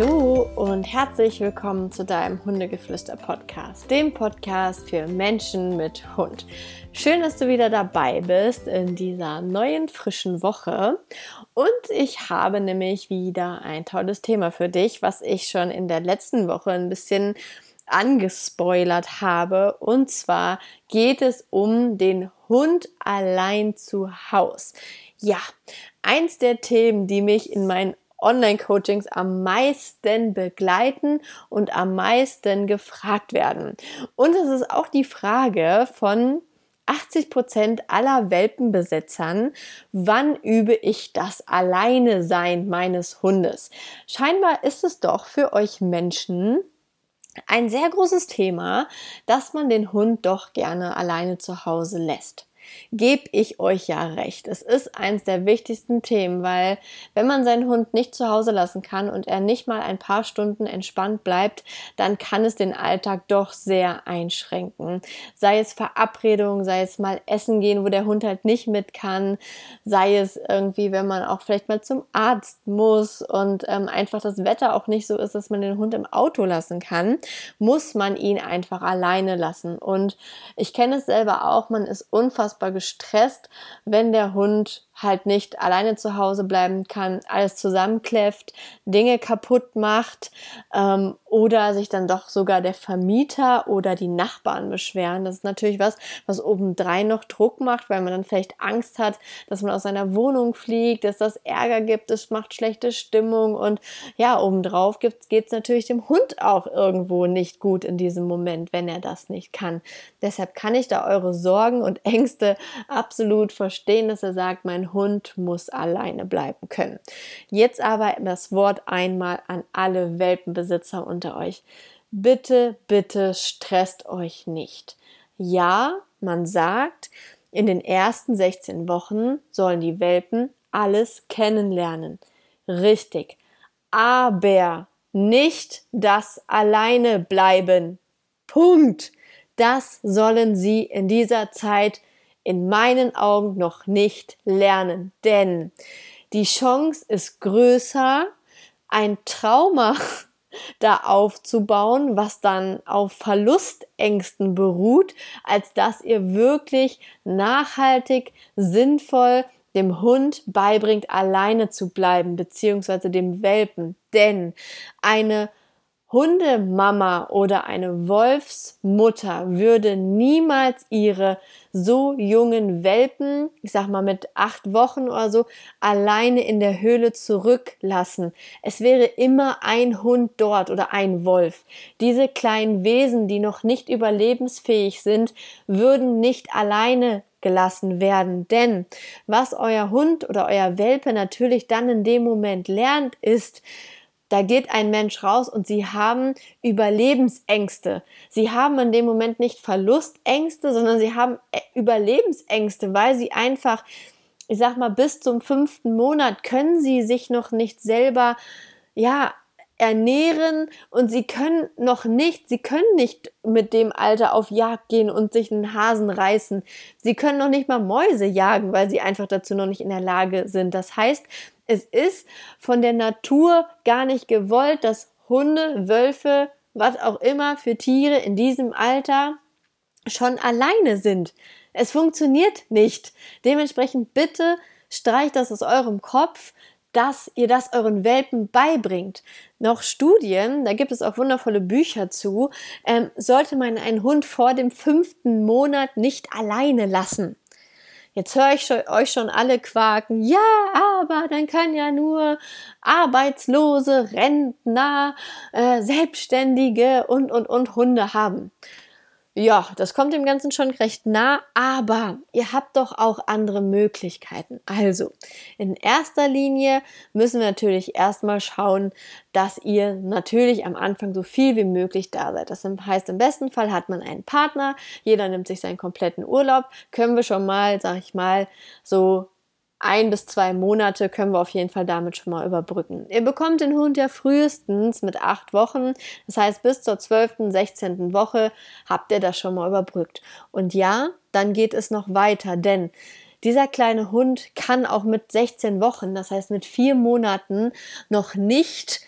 Hallo und herzlich willkommen zu deinem Hundegeflüster-Podcast, dem Podcast für Menschen mit Hund. Schön, dass du wieder dabei bist in dieser neuen frischen Woche. Und ich habe nämlich wieder ein tolles Thema für dich, was ich schon in der letzten Woche ein bisschen angespoilert habe. Und zwar geht es um den Hund allein zu Haus. Ja, eins der Themen, die mich in meinen Online-Coachings am meisten begleiten und am meisten gefragt werden. Und es ist auch die Frage von 80 Prozent aller Welpenbesitzern, wann übe ich das Alleine sein meines Hundes? Scheinbar ist es doch für euch Menschen ein sehr großes Thema, dass man den Hund doch gerne alleine zu Hause lässt gebe ich euch ja recht. Es ist eins der wichtigsten Themen, weil wenn man seinen Hund nicht zu Hause lassen kann und er nicht mal ein paar Stunden entspannt bleibt, dann kann es den Alltag doch sehr einschränken. Sei es Verabredungen, sei es mal essen gehen, wo der Hund halt nicht mit kann, sei es irgendwie, wenn man auch vielleicht mal zum Arzt muss und ähm, einfach das Wetter auch nicht so ist, dass man den Hund im Auto lassen kann, muss man ihn einfach alleine lassen. Und ich kenne es selber auch, man ist unfassbar unfassbar gestresst, wenn der Hund halt nicht alleine zu Hause bleiben kann, alles zusammenkläfft, Dinge kaputt macht ähm, oder sich dann doch sogar der Vermieter oder die Nachbarn beschweren. Das ist natürlich was, was obendrein noch Druck macht, weil man dann vielleicht Angst hat, dass man aus seiner Wohnung fliegt, dass das Ärger gibt, es macht schlechte Stimmung und ja, obendrauf geht es natürlich dem Hund auch irgendwo nicht gut in diesem Moment, wenn er das nicht kann. Deshalb kann ich da eure Sorgen und Ängste absolut verstehen, dass er sagt, mein Hund muss alleine bleiben können. Jetzt aber das Wort einmal an alle Welpenbesitzer unter euch. Bitte, bitte stresst euch nicht. Ja, man sagt, in den ersten 16 Wochen sollen die Welpen alles kennenlernen. Richtig. Aber nicht das alleine bleiben. Punkt. Das sollen sie in dieser Zeit in meinen Augen noch nicht lernen, denn die Chance ist größer, ein Trauma da aufzubauen, was dann auf Verlustängsten beruht, als dass ihr wirklich nachhaltig, sinnvoll dem Hund beibringt, alleine zu bleiben, beziehungsweise dem Welpen. Denn eine Hundemama oder eine Wolfsmutter würde niemals ihre so jungen Welpen, ich sag mal mit acht Wochen oder so, alleine in der Höhle zurücklassen. Es wäre immer ein Hund dort oder ein Wolf. Diese kleinen Wesen, die noch nicht überlebensfähig sind, würden nicht alleine gelassen werden. Denn was euer Hund oder euer Welpe natürlich dann in dem Moment lernt, ist, da geht ein Mensch raus und sie haben Überlebensängste. Sie haben in dem Moment nicht Verlustängste, sondern sie haben äh, Überlebensängste, weil sie einfach, ich sag mal, bis zum fünften Monat können sie sich noch nicht selber, ja, ernähren und sie können noch nicht, sie können nicht mit dem Alter auf Jagd gehen und sich einen Hasen reißen. Sie können noch nicht mal Mäuse jagen, weil sie einfach dazu noch nicht in der Lage sind. Das heißt, es ist von der Natur gar nicht gewollt, dass Hunde, Wölfe, was auch immer für Tiere in diesem Alter schon alleine sind. Es funktioniert nicht. Dementsprechend bitte streicht das aus eurem Kopf, dass ihr das euren Welpen beibringt. Noch Studien, da gibt es auch wundervolle Bücher zu, ähm, sollte man einen Hund vor dem fünften Monat nicht alleine lassen. Jetzt höre ich euch schon alle quaken. Ja, aber dann kann ja nur Arbeitslose, Rentner, äh, Selbstständige und, und, und Hunde haben. Ja, das kommt dem Ganzen schon recht nah, aber ihr habt doch auch andere Möglichkeiten. Also, in erster Linie müssen wir natürlich erstmal schauen, dass ihr natürlich am Anfang so viel wie möglich da seid. Das heißt, im besten Fall hat man einen Partner, jeder nimmt sich seinen kompletten Urlaub, können wir schon mal, sag ich mal, so ein bis zwei Monate können wir auf jeden Fall damit schon mal überbrücken. Ihr bekommt den Hund ja frühestens mit acht Wochen. Das heißt, bis zur zwölften, sechzehnten Woche habt ihr das schon mal überbrückt. Und ja, dann geht es noch weiter, denn dieser kleine Hund kann auch mit 16 Wochen, das heißt mit vier Monaten, noch nicht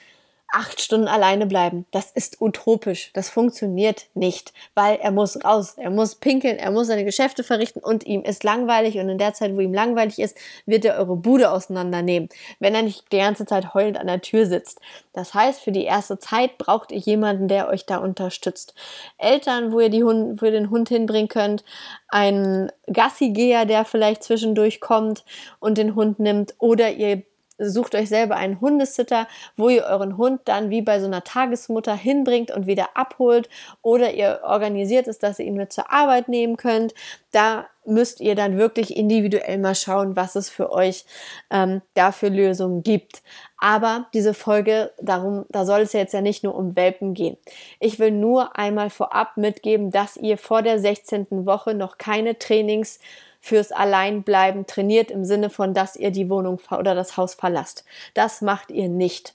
acht Stunden alleine bleiben. Das ist utopisch. Das funktioniert nicht, weil er muss raus, er muss pinkeln, er muss seine Geschäfte verrichten und ihm ist langweilig und in der Zeit, wo ihm langweilig ist, wird er eure Bude auseinandernehmen, wenn er nicht die ganze Zeit heulend an der Tür sitzt. Das heißt, für die erste Zeit braucht ihr jemanden, der euch da unterstützt. Eltern, wo ihr, die Hund, wo ihr den Hund hinbringen könnt, einen Gassigeher, der vielleicht zwischendurch kommt und den Hund nimmt oder ihr sucht euch selber einen Hundesitter, wo ihr euren Hund dann wie bei so einer Tagesmutter hinbringt und wieder abholt oder ihr organisiert es, dass ihr ihn mit zur Arbeit nehmen könnt. Da müsst ihr dann wirklich individuell mal schauen, was es für euch ähm, dafür Lösungen gibt. Aber diese Folge, darum, da soll es jetzt ja nicht nur um Welpen gehen. Ich will nur einmal vorab mitgeben, dass ihr vor der 16. Woche noch keine Trainings fürs Alleinbleiben trainiert im Sinne von, dass ihr die Wohnung oder das Haus verlasst. Das macht ihr nicht.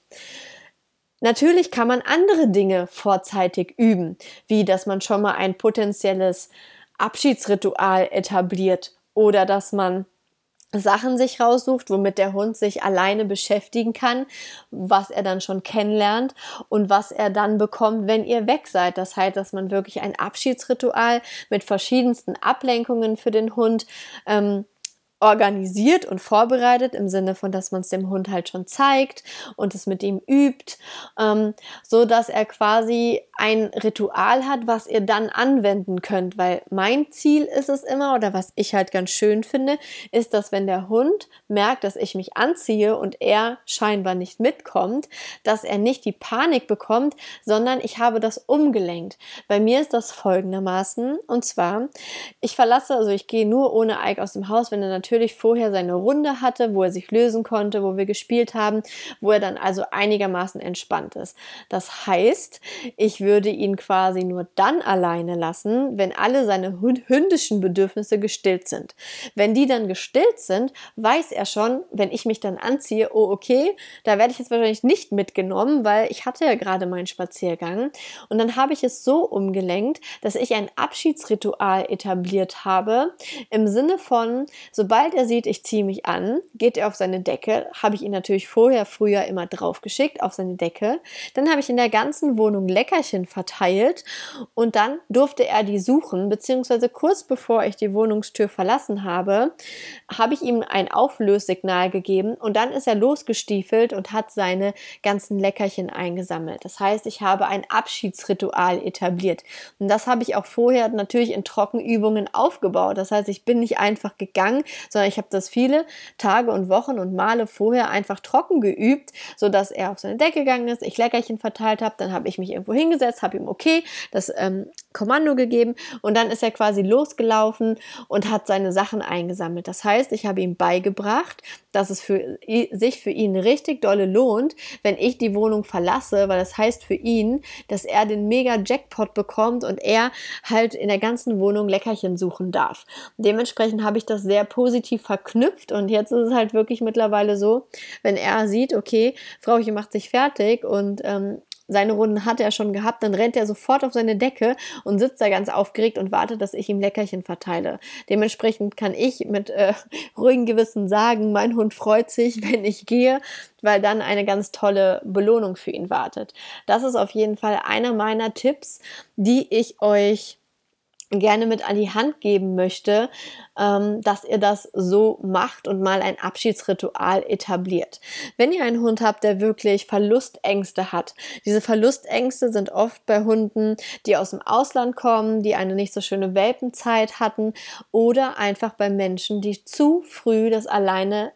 Natürlich kann man andere Dinge vorzeitig üben, wie dass man schon mal ein potenzielles Abschiedsritual etabliert oder dass man Sachen sich raussucht, womit der Hund sich alleine beschäftigen kann, was er dann schon kennenlernt und was er dann bekommt, wenn ihr weg seid. Das heißt, dass man wirklich ein Abschiedsritual mit verschiedensten Ablenkungen für den Hund ähm, organisiert und vorbereitet im Sinne von, dass man es dem Hund halt schon zeigt und es mit ihm übt, ähm, so dass er quasi ein Ritual hat, was ihr dann anwenden könnt, weil mein Ziel ist es immer oder was ich halt ganz schön finde, ist, dass wenn der Hund merkt, dass ich mich anziehe und er scheinbar nicht mitkommt, dass er nicht die Panik bekommt, sondern ich habe das umgelenkt. Bei mir ist das folgendermaßen und zwar, ich verlasse, also ich gehe nur ohne Ike aus dem Haus, wenn er natürlich natürlich vorher seine Runde hatte, wo er sich lösen konnte, wo wir gespielt haben, wo er dann also einigermaßen entspannt ist. Das heißt, ich würde ihn quasi nur dann alleine lassen, wenn alle seine hündischen Bedürfnisse gestillt sind. Wenn die dann gestillt sind, weiß er schon, wenn ich mich dann anziehe, oh okay, da werde ich jetzt wahrscheinlich nicht mitgenommen, weil ich hatte ja gerade meinen Spaziergang. Und dann habe ich es so umgelenkt, dass ich ein Abschiedsritual etabliert habe, im Sinne von, sobald Sobald er sieht, ich ziehe mich an, geht er auf seine Decke. Habe ich ihn natürlich vorher, früher immer draufgeschickt auf seine Decke. Dann habe ich in der ganzen Wohnung Leckerchen verteilt und dann durfte er die suchen, beziehungsweise kurz bevor ich die Wohnungstür verlassen habe, habe ich ihm ein Auflössignal gegeben und dann ist er losgestiefelt und hat seine ganzen Leckerchen eingesammelt. Das heißt, ich habe ein Abschiedsritual etabliert. Und das habe ich auch vorher natürlich in Trockenübungen aufgebaut. Das heißt, ich bin nicht einfach gegangen, sondern ich habe das viele Tage und Wochen und Male vorher einfach trocken geübt, so dass er auf seine Decke gegangen ist, ich Leckerchen verteilt habe, dann habe ich mich irgendwo hingesetzt, habe ihm okay das ähm, Kommando gegeben und dann ist er quasi losgelaufen und hat seine Sachen eingesammelt. Das heißt, ich habe ihm beigebracht, dass es für sich für ihn richtig dolle lohnt, wenn ich die Wohnung verlasse, weil das heißt für ihn, dass er den mega Jackpot bekommt und er halt in der ganzen Wohnung Leckerchen suchen darf. Dementsprechend habe ich das sehr positiv verknüpft und jetzt ist es halt wirklich mittlerweile so, wenn er sieht, okay, Frauchen macht sich fertig und ähm, seine Runden hat er schon gehabt, dann rennt er sofort auf seine Decke und sitzt da ganz aufgeregt und wartet, dass ich ihm Leckerchen verteile. Dementsprechend kann ich mit äh, ruhigem Gewissen sagen, mein Hund freut sich, wenn ich gehe, weil dann eine ganz tolle Belohnung für ihn wartet. Das ist auf jeden Fall einer meiner Tipps, die ich euch gerne mit an die Hand geben möchte, ähm, dass ihr das so macht und mal ein Abschiedsritual etabliert. Wenn ihr einen Hund habt, der wirklich Verlustängste hat, diese Verlustängste sind oft bei Hunden, die aus dem Ausland kommen, die eine nicht so schöne Welpenzeit hatten oder einfach bei Menschen, die zu früh das alleine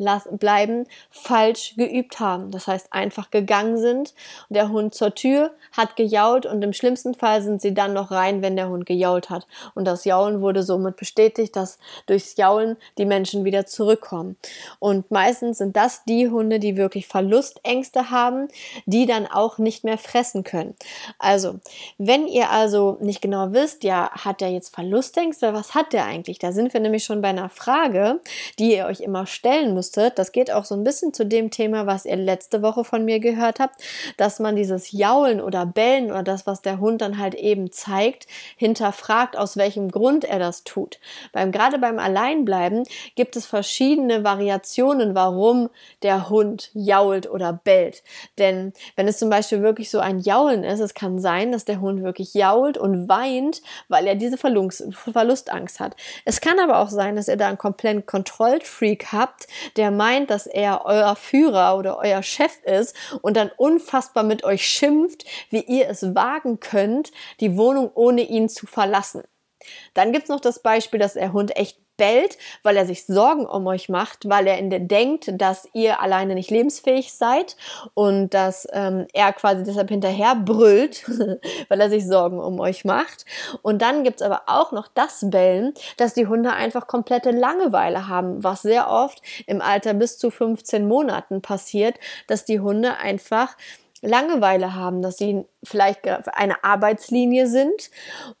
bleiben, falsch geübt haben. Das heißt, einfach gegangen sind der Hund zur Tür hat gejault und im schlimmsten Fall sind sie dann noch rein, wenn der Hund gejault hat. Und das Jaulen wurde somit bestätigt, dass durchs Jaulen die Menschen wieder zurückkommen. Und meistens sind das die Hunde, die wirklich Verlustängste haben, die dann auch nicht mehr fressen können. Also, wenn ihr also nicht genau wisst, ja, hat der jetzt Verlustängste? Was hat der eigentlich? Da sind wir nämlich schon bei einer Frage, die ihr euch immer stellen müsst musstet. Das geht auch so ein bisschen zu dem Thema, was ihr letzte Woche von mir gehört habt, dass man dieses Jaulen oder Bellen oder das, was der Hund dann halt eben zeigt, hinterfragt, aus welchem Grund er das tut. Beim, gerade beim Alleinbleiben gibt es verschiedene Variationen, warum der Hund jault oder bellt. Denn wenn es zum Beispiel wirklich so ein Jaulen ist, es kann sein, dass der Hund wirklich jault und weint, weil er diese Verlust, Verlustangst hat. Es kann aber auch sein, dass ihr da einen kompletten Kontrollfreak habt, der meint, dass er euer Führer oder euer Chef ist und dann unfassbar mit euch schimpft, wie ihr es wagen könnt, die Wohnung ohne ihn zu verlassen. Dann gibt's noch das Beispiel, dass der Hund echt bellt, weil er sich Sorgen um euch macht, weil er denkt, dass ihr alleine nicht lebensfähig seid und dass ähm, er quasi deshalb hinterher brüllt, weil er sich Sorgen um euch macht. Und dann gibt's aber auch noch das Bellen, dass die Hunde einfach komplette Langeweile haben, was sehr oft im Alter bis zu 15 Monaten passiert, dass die Hunde einfach Langeweile haben, dass sie vielleicht eine Arbeitslinie sind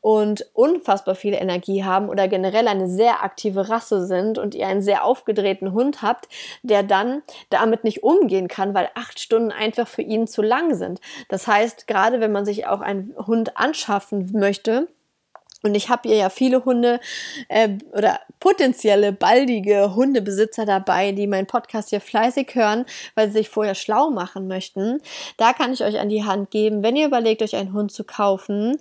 und unfassbar viel Energie haben oder generell eine sehr aktive Rasse sind und ihr einen sehr aufgedrehten Hund habt, der dann damit nicht umgehen kann, weil acht Stunden einfach für ihn zu lang sind. Das heißt, gerade wenn man sich auch einen Hund anschaffen möchte, und ich habe hier ja viele Hunde äh, oder potenzielle baldige Hundebesitzer dabei, die meinen Podcast hier fleißig hören, weil sie sich vorher schlau machen möchten. Da kann ich euch an die Hand geben, wenn ihr überlegt, euch einen Hund zu kaufen,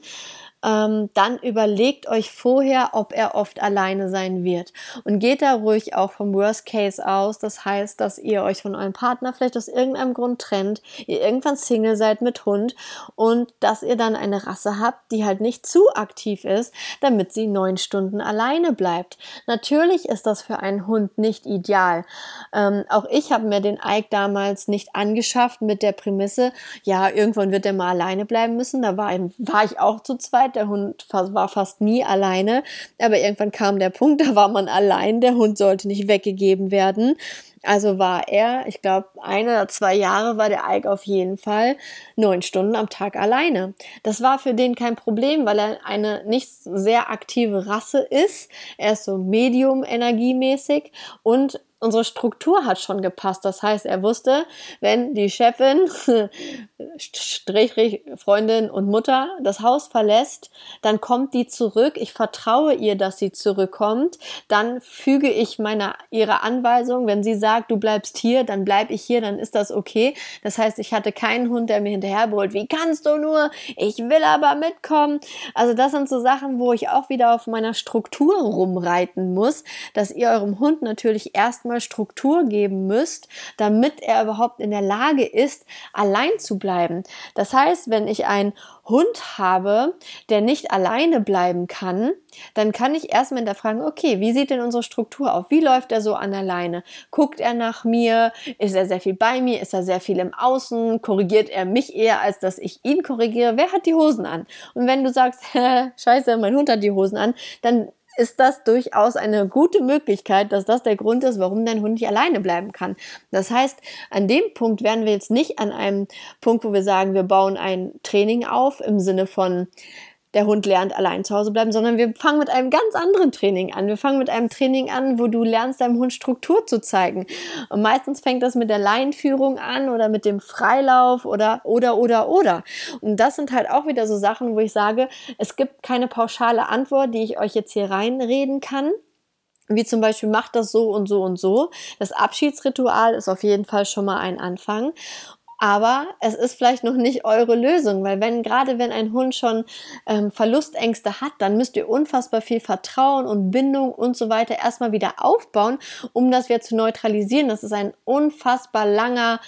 ähm, dann überlegt euch vorher, ob er oft alleine sein wird. Und geht da ruhig auch vom Worst Case aus. Das heißt, dass ihr euch von eurem Partner vielleicht aus irgendeinem Grund trennt, ihr irgendwann Single seid mit Hund und dass ihr dann eine Rasse habt, die halt nicht zu aktiv ist, damit sie neun Stunden alleine bleibt. Natürlich ist das für einen Hund nicht ideal. Ähm, auch ich habe mir den Ike damals nicht angeschafft mit der Prämisse, ja, irgendwann wird er mal alleine bleiben müssen. Da war, war ich auch zu zweit Zeit. Der Hund war fast nie alleine. Aber irgendwann kam der Punkt, da war man allein. Der Hund sollte nicht weggegeben werden. Also war er, ich glaube, ein oder zwei Jahre war der Ike auf jeden Fall neun Stunden am Tag alleine. Das war für den kein Problem, weil er eine nicht sehr aktive Rasse ist. Er ist so medium energiemäßig und unsere Struktur hat schon gepasst. Das heißt, er wusste, wenn die Chefin, Strich, Freundin und Mutter das Haus verlässt, dann kommt die zurück. Ich vertraue ihr, dass sie zurückkommt. Dann füge ich meiner, ihre Anweisung. Wenn sie sagt, du bleibst hier, dann bleib ich hier, dann ist das okay. Das heißt, ich hatte keinen Hund, der mir hinterherbrüllt. Wie kannst du nur? Ich will aber mitkommen. Also das sind so Sachen, wo ich auch wieder auf meiner Struktur rumreiten muss, dass ihr eurem Hund natürlich erstmal erstmal Struktur geben müsst, damit er überhaupt in der Lage ist, allein zu bleiben. Das heißt, wenn ich einen Hund habe, der nicht alleine bleiben kann, dann kann ich erstmal hinterfragen, okay, wie sieht denn unsere Struktur auf? Wie läuft er so an der Leine? Guckt er nach mir? Ist er sehr viel bei mir? Ist er sehr viel im Außen? Korrigiert er mich eher, als dass ich ihn korrigiere? Wer hat die Hosen an? Und wenn du sagst, scheiße, mein Hund hat die Hosen an, dann ist das durchaus eine gute Möglichkeit, dass das der Grund ist, warum dein Hund nicht alleine bleiben kann. Das heißt, an dem Punkt wären wir jetzt nicht an einem Punkt, wo wir sagen, wir bauen ein Training auf im Sinne von, der Hund lernt allein zu Hause bleiben, sondern wir fangen mit einem ganz anderen Training an. Wir fangen mit einem Training an, wo du lernst, deinem Hund Struktur zu zeigen. Und meistens fängt das mit der Laienführung an oder mit dem Freilauf oder, oder, oder, oder. Und das sind halt auch wieder so Sachen, wo ich sage, es gibt keine pauschale Antwort, die ich euch jetzt hier reinreden kann wie zum Beispiel macht das so und so und so. Das Abschiedsritual ist auf jeden Fall schon mal ein Anfang. Aber es ist vielleicht noch nicht eure Lösung, weil wenn gerade wenn ein Hund schon ähm, Verlustängste hat, dann müsst ihr unfassbar viel Vertrauen und Bindung und so weiter erstmal wieder aufbauen, um das wieder zu neutralisieren. Das ist ein unfassbar langer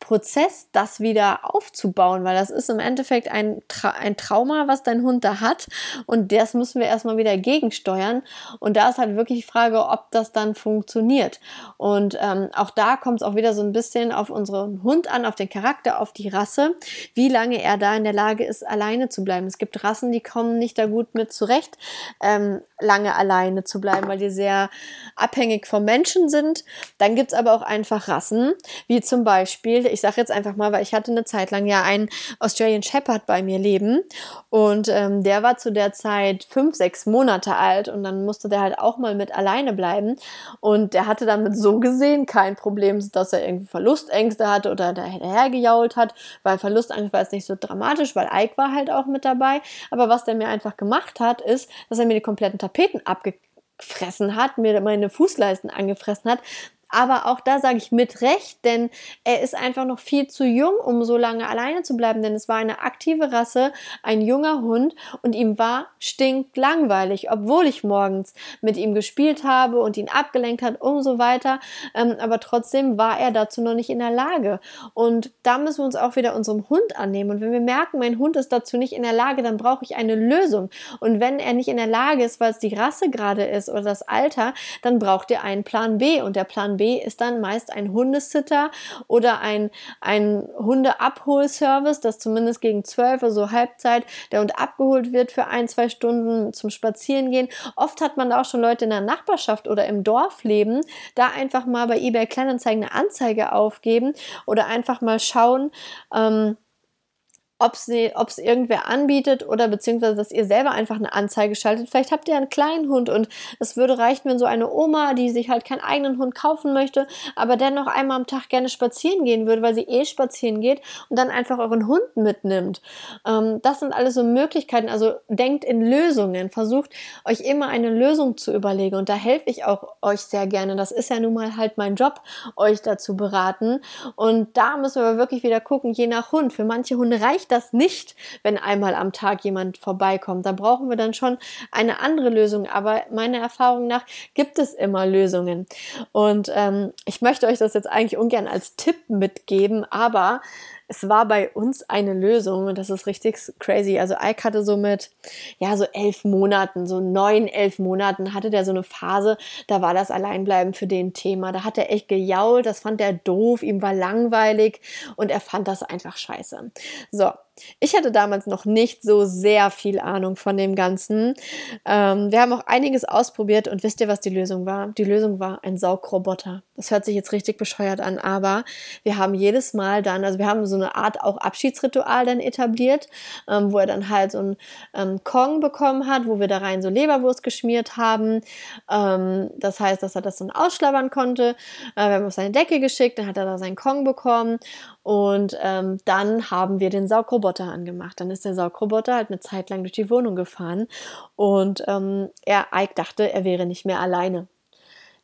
Prozess, das wieder aufzubauen, weil das ist im Endeffekt ein, Tra ein Trauma, was dein Hund da hat und das müssen wir erstmal wieder gegensteuern und da ist halt wirklich die Frage, ob das dann funktioniert und ähm, auch da kommt es auch wieder so ein bisschen auf unseren Hund an, auf den Charakter, auf die Rasse, wie lange er da in der Lage ist, alleine zu bleiben. Es gibt Rassen, die kommen nicht da gut mit zurecht, ähm, lange alleine zu bleiben, weil die sehr abhängig vom Menschen sind. Dann gibt es aber auch einfach Rassen, wie zum Beispiel ich sage jetzt einfach mal, weil ich hatte eine Zeit lang ja einen Australian Shepherd bei mir leben und ähm, der war zu der Zeit fünf, sechs Monate alt und dann musste der halt auch mal mit alleine bleiben und der hatte damit so gesehen kein Problem, dass er irgendwie Verlustängste hatte oder daher gejault hat, weil Verlustangst war jetzt nicht so dramatisch, weil Ike war halt auch mit dabei, aber was der mir einfach gemacht hat, ist, dass er mir die kompletten Tapeten abgefressen hat, mir meine Fußleisten angefressen hat, aber auch da sage ich mit Recht, denn er ist einfach noch viel zu jung, um so lange alleine zu bleiben, denn es war eine aktive Rasse, ein junger Hund und ihm war stinklangweilig, obwohl ich morgens mit ihm gespielt habe und ihn abgelenkt hat und so weiter. Ähm, aber trotzdem war er dazu noch nicht in der Lage. Und da müssen wir uns auch wieder unserem Hund annehmen. Und wenn wir merken, mein Hund ist dazu nicht in der Lage, dann brauche ich eine Lösung. Und wenn er nicht in der Lage ist, weil es die Rasse gerade ist oder das Alter, dann braucht ihr einen Plan B. Und der Plan B ist dann meist ein Hundesitter oder ein, ein Hundeabholservice, dass zumindest gegen 12 Uhr so Halbzeit der Hund abgeholt wird für ein, zwei Stunden zum Spazierengehen. Oft hat man auch schon Leute in der Nachbarschaft oder im Dorf leben, da einfach mal bei eBay Kleinanzeigen eine Anzeige aufgeben oder einfach mal schauen, ähm, ob es irgendwer anbietet oder beziehungsweise, dass ihr selber einfach eine Anzeige schaltet. Vielleicht habt ihr einen kleinen Hund und es würde reichen, wenn so eine Oma, die sich halt keinen eigenen Hund kaufen möchte, aber dennoch einmal am Tag gerne spazieren gehen würde, weil sie eh spazieren geht und dann einfach euren Hund mitnimmt. Ähm, das sind alles so Möglichkeiten. Also denkt in Lösungen, versucht euch immer eine Lösung zu überlegen und da helfe ich auch euch sehr gerne. Das ist ja nun mal halt mein Job, euch dazu beraten und da müssen wir wirklich wieder gucken, je nach Hund. Für manche Hunde reicht reicht das nicht, wenn einmal am Tag jemand vorbeikommt. Da brauchen wir dann schon eine andere Lösung. Aber meiner Erfahrung nach gibt es immer Lösungen. Und ähm, ich möchte euch das jetzt eigentlich ungern als Tipp mitgeben, aber es war bei uns eine Lösung und das ist richtig crazy. Also Ike hatte so mit, ja, so elf Monaten, so neun, elf Monaten hatte der so eine Phase, da war das Alleinbleiben für den Thema. Da hat er echt gejault, das fand er doof, ihm war langweilig und er fand das einfach scheiße. So, ich hatte damals noch nicht so sehr viel Ahnung von dem Ganzen. Ähm, wir haben auch einiges ausprobiert und wisst ihr, was die Lösung war? Die Lösung war ein Saugroboter. Das hört sich jetzt richtig bescheuert an, aber wir haben jedes Mal dann, also wir haben so eine Art auch Abschiedsritual dann etabliert, ähm, wo er dann halt so ein ähm, Kong bekommen hat, wo wir da rein so Leberwurst geschmiert haben. Ähm, das heißt, dass er das dann ausschlabbern konnte. Äh, wir haben auf seine Decke geschickt, dann hat er da seinen Kong bekommen und ähm, dann haben wir den Saugroboter angemacht. Dann ist der Saugroboter halt eine Zeit lang durch die Wohnung gefahren und ähm, er, Ike dachte, er wäre nicht mehr alleine.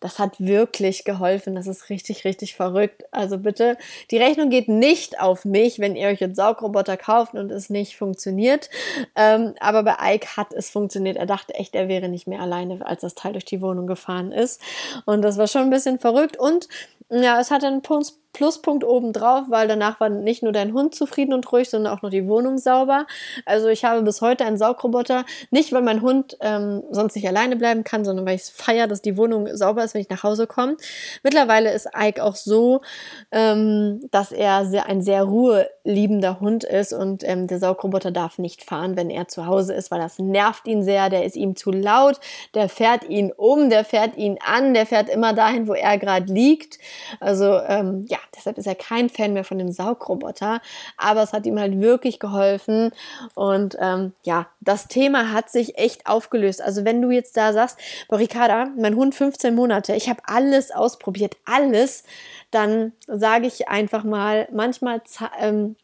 Das hat wirklich geholfen. Das ist richtig, richtig verrückt. Also bitte, die Rechnung geht nicht auf mich, wenn ihr euch einen Saugroboter kauft und es nicht funktioniert. Ähm, aber bei Ike hat es funktioniert. Er dachte echt, er wäre nicht mehr alleine, als das Teil durch die Wohnung gefahren ist. Und das war schon ein bisschen verrückt. Und ja, es hat einen Punkt Pluspunkt obendrauf, weil danach war nicht nur dein Hund zufrieden und ruhig, sondern auch noch die Wohnung sauber. Also ich habe bis heute einen Saugroboter, nicht weil mein Hund ähm, sonst nicht alleine bleiben kann, sondern weil ich es feiere, dass die Wohnung sauber ist, wenn ich nach Hause komme. Mittlerweile ist Ike auch so, ähm, dass er sehr, ein sehr ruheliebender Hund ist und ähm, der Saugroboter darf nicht fahren, wenn er zu Hause ist, weil das nervt ihn sehr, der ist ihm zu laut, der fährt ihn um, der fährt ihn an, der fährt immer dahin, wo er gerade liegt. Also ähm, ja, deshalb ist er kein Fan mehr von dem Saugroboter, aber es hat ihm halt wirklich geholfen und ähm, ja, das Thema hat sich echt aufgelöst. Also wenn du jetzt da sagst, Ricarda, mein Hund 15 Monate, ich habe alles ausprobiert, alles, dann sage ich einfach mal, manchmal ähm,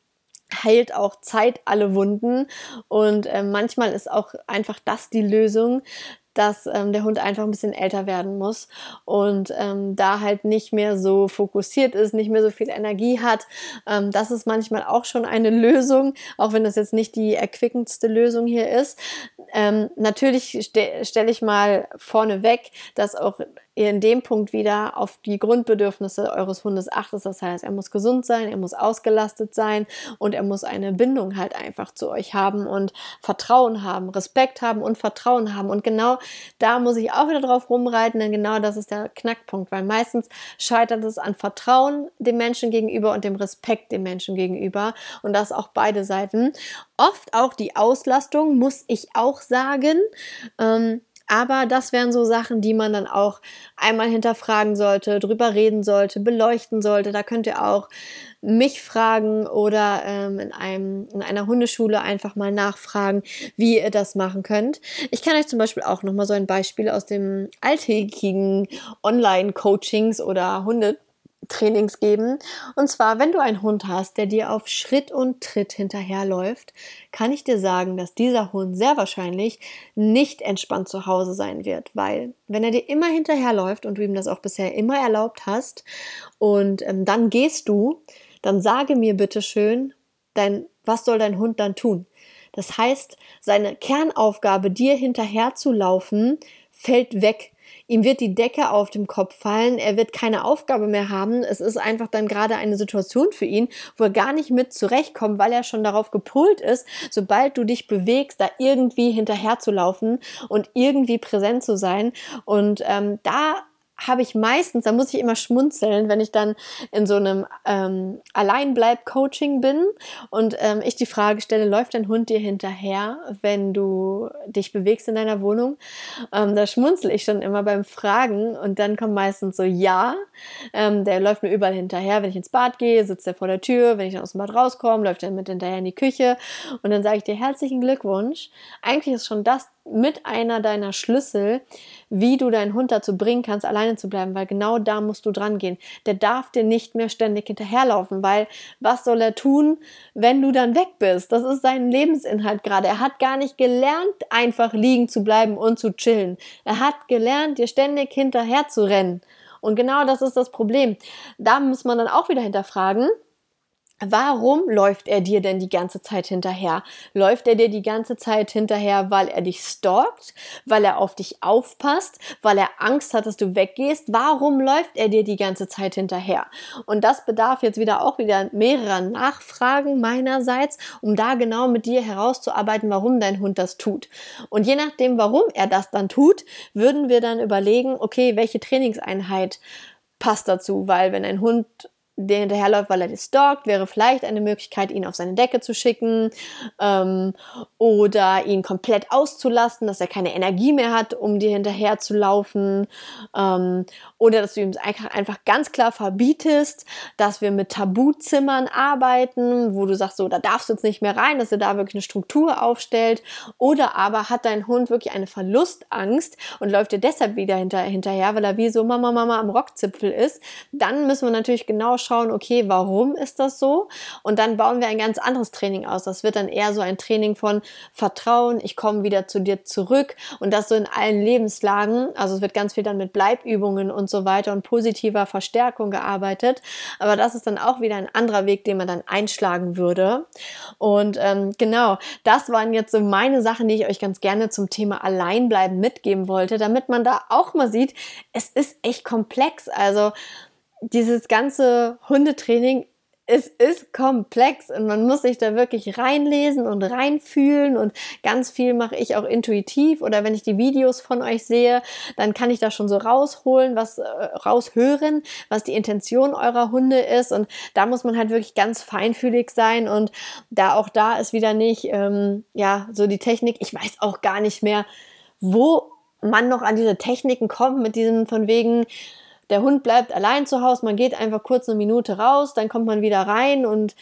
heilt auch Zeit alle Wunden und äh, manchmal ist auch einfach das die Lösung, dass ähm, der Hund einfach ein bisschen älter werden muss und ähm, da halt nicht mehr so fokussiert ist, nicht mehr so viel Energie hat. Ähm, das ist manchmal auch schon eine Lösung, auch wenn das jetzt nicht die erquickendste Lösung hier ist. Ähm, natürlich ste stelle ich mal vorne weg, dass auch ihr in dem Punkt wieder auf die Grundbedürfnisse eures Hundes achtet. Das heißt, er muss gesund sein, er muss ausgelastet sein und er muss eine Bindung halt einfach zu euch haben und Vertrauen haben, Respekt haben und Vertrauen haben. Und genau da muss ich auch wieder drauf rumreiten, denn genau das ist der Knackpunkt, weil meistens scheitert es an Vertrauen dem Menschen gegenüber und dem Respekt dem Menschen gegenüber und das auch beide Seiten. Oft auch die Auslastung, muss ich auch sagen. Ähm, Aber das wären so Sachen, die man dann auch einmal hinterfragen sollte, drüber reden sollte, beleuchten sollte. Da könnt ihr auch mich fragen oder ähm, in, einem, in einer Hundeschule einfach mal nachfragen, wie ihr das machen könnt. Ich kann euch zum Beispiel auch nochmal so ein Beispiel aus dem alltägigen Online-Coachings oder Hunde Trainings geben. Und zwar, wenn du einen Hund hast, der dir auf Schritt und Tritt hinterherläuft, kann ich dir sagen, dass dieser Hund sehr wahrscheinlich nicht entspannt zu Hause sein wird, weil wenn er dir immer hinterherläuft und du ihm das auch bisher immer erlaubt hast und ähm, dann gehst du, dann sage mir bitte schön, dein, was soll dein Hund dann tun? Das heißt, seine Kernaufgabe, dir hinterher zu laufen, fällt weg. Ihm wird die Decke auf dem Kopf fallen, er wird keine Aufgabe mehr haben. Es ist einfach dann gerade eine Situation für ihn, wo er gar nicht mit zurechtkommt, weil er schon darauf gepolt ist, sobald du dich bewegst, da irgendwie hinterher zu laufen und irgendwie präsent zu sein. Und ähm, da habe ich meistens, da muss ich immer schmunzeln, wenn ich dann in so einem ähm, Alleinbleib-Coaching bin und ähm, ich die Frage stelle, läuft dein Hund dir hinterher, wenn du dich bewegst in deiner Wohnung? Ähm, da schmunzel ich schon immer beim Fragen und dann kommt meistens so, ja, ähm, der läuft mir überall hinterher. Wenn ich ins Bad gehe, sitzt er vor der Tür. Wenn ich dann aus dem Bad rauskomme, läuft er mit hinterher in die Küche. Und dann sage ich dir herzlichen Glückwunsch. Eigentlich ist schon das mit einer deiner Schlüssel, wie du deinen Hund dazu bringen kannst, alleine zu bleiben, weil genau da musst du dran gehen. Der darf dir nicht mehr ständig hinterherlaufen, weil was soll er tun, wenn du dann weg bist? Das ist sein Lebensinhalt gerade. Er hat gar nicht gelernt, einfach liegen zu bleiben und zu chillen. Er hat gelernt, dir ständig hinterher zu rennen. Und genau das ist das Problem. Da muss man dann auch wieder hinterfragen, Warum läuft er dir denn die ganze Zeit hinterher? Läuft er dir die ganze Zeit hinterher, weil er dich stalkt, weil er auf dich aufpasst, weil er Angst hat, dass du weggehst? Warum läuft er dir die ganze Zeit hinterher? Und das bedarf jetzt wieder auch wieder mehrerer Nachfragen meinerseits, um da genau mit dir herauszuarbeiten, warum dein Hund das tut. Und je nachdem, warum er das dann tut, würden wir dann überlegen, okay, welche Trainingseinheit passt dazu, weil wenn ein Hund der hinterherläuft, weil er dich stalkt, wäre vielleicht eine Möglichkeit, ihn auf seine Decke zu schicken ähm, oder ihn komplett auszulasten, dass er keine Energie mehr hat, um dir hinterher zu laufen ähm, oder dass du ihm einfach ganz klar verbietest, dass wir mit Tabuzimmern arbeiten, wo du sagst, so, da darfst du jetzt nicht mehr rein, dass er da wirklich eine Struktur aufstellt oder aber hat dein Hund wirklich eine Verlustangst und läuft dir deshalb wieder hinter, hinterher, weil er wie so Mama, Mama am Rockzipfel ist, dann müssen wir natürlich genau schauen, schauen, okay, warum ist das so? Und dann bauen wir ein ganz anderes Training aus. Das wird dann eher so ein Training von Vertrauen, ich komme wieder zu dir zurück und das so in allen Lebenslagen. Also es wird ganz viel dann mit Bleibübungen und so weiter und positiver Verstärkung gearbeitet. Aber das ist dann auch wieder ein anderer Weg, den man dann einschlagen würde. Und ähm, genau, das waren jetzt so meine Sachen, die ich euch ganz gerne zum Thema Alleinbleiben mitgeben wollte, damit man da auch mal sieht, es ist echt komplex. Also dieses ganze Hundetraining, es ist komplex und man muss sich da wirklich reinlesen und reinfühlen und ganz viel mache ich auch intuitiv oder wenn ich die Videos von euch sehe, dann kann ich da schon so rausholen, was äh, raushören, was die Intention eurer Hunde ist und da muss man halt wirklich ganz feinfühlig sein und da auch da ist wieder nicht ähm, ja so die Technik. Ich weiß auch gar nicht mehr, wo man noch an diese Techniken kommt mit diesem von wegen der Hund bleibt allein zu Hause, man geht einfach kurz eine Minute raus, dann kommt man wieder rein und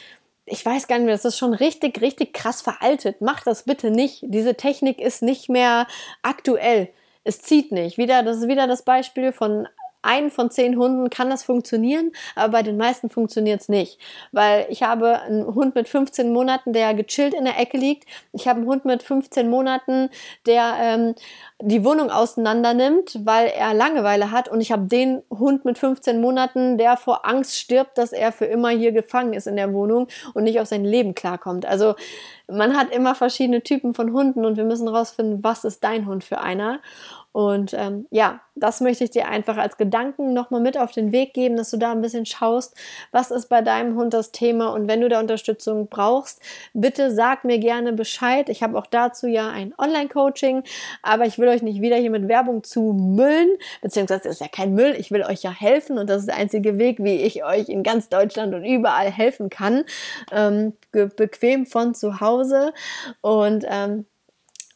ich weiß gar nicht mehr, das ist schon richtig, richtig krass veraltet. Macht das bitte nicht. Diese Technik ist nicht mehr aktuell. Es zieht nicht. Wieder, das ist wieder das Beispiel von einen von zehn Hunden kann das funktionieren, aber bei den meisten funktioniert es nicht. Weil ich habe einen Hund mit 15 Monaten, der gechillt in der Ecke liegt. Ich habe einen Hund mit 15 Monaten, der ähm, die Wohnung auseinander nimmt, weil er Langeweile hat. Und ich habe den Hund mit 15 Monaten, der vor Angst stirbt, dass er für immer hier gefangen ist in der Wohnung und nicht auf sein Leben klarkommt. Also man hat immer verschiedene Typen von Hunden und wir müssen rausfinden, was ist dein Hund für einer. Und ähm, ja, das möchte ich dir einfach als Gedanken nochmal mit auf den Weg geben, dass du da ein bisschen schaust, was ist bei deinem Hund das Thema? Und wenn du da Unterstützung brauchst, bitte sag mir gerne Bescheid. Ich habe auch dazu ja ein Online-Coaching, aber ich will euch nicht wieder hier mit Werbung zu müllen, beziehungsweise es ist ja kein Müll, ich will euch ja helfen und das ist der einzige Weg, wie ich euch in ganz Deutschland und überall helfen kann, ähm, bequem von zu Hause. Und ähm,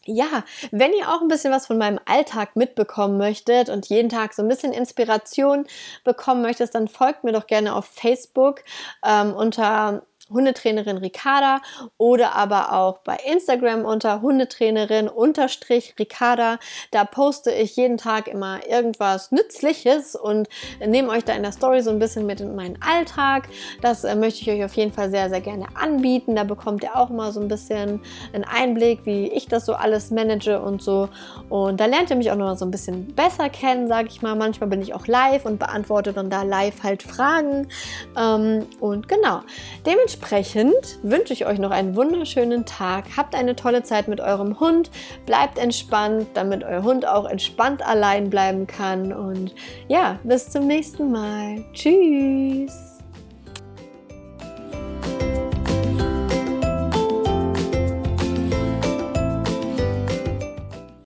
ja, wenn ihr auch ein bisschen was von meinem Alltag mitbekommen möchtet und jeden Tag so ein bisschen Inspiration bekommen möchtet, dann folgt mir doch gerne auf Facebook ähm, unter Hundetrainerin Ricarda oder aber auch bei Instagram unter Hundetrainerin unterstrich Ricarda. Da poste ich jeden Tag immer irgendwas Nützliches und nehme euch da in der Story so ein bisschen mit in meinen Alltag. Das äh, möchte ich euch auf jeden Fall sehr, sehr gerne anbieten. Da bekommt ihr auch mal so ein bisschen einen Einblick, wie ich das so alles manage und so. Und da lernt ihr mich auch noch so ein bisschen besser kennen, sage ich mal. Manchmal bin ich auch live und beantworte dann da live halt Fragen. Ähm, und genau, dementsprechend Dementsprechend wünsche ich euch noch einen wunderschönen Tag. Habt eine tolle Zeit mit eurem Hund. Bleibt entspannt, damit euer Hund auch entspannt allein bleiben kann. Und ja, bis zum nächsten Mal. Tschüss.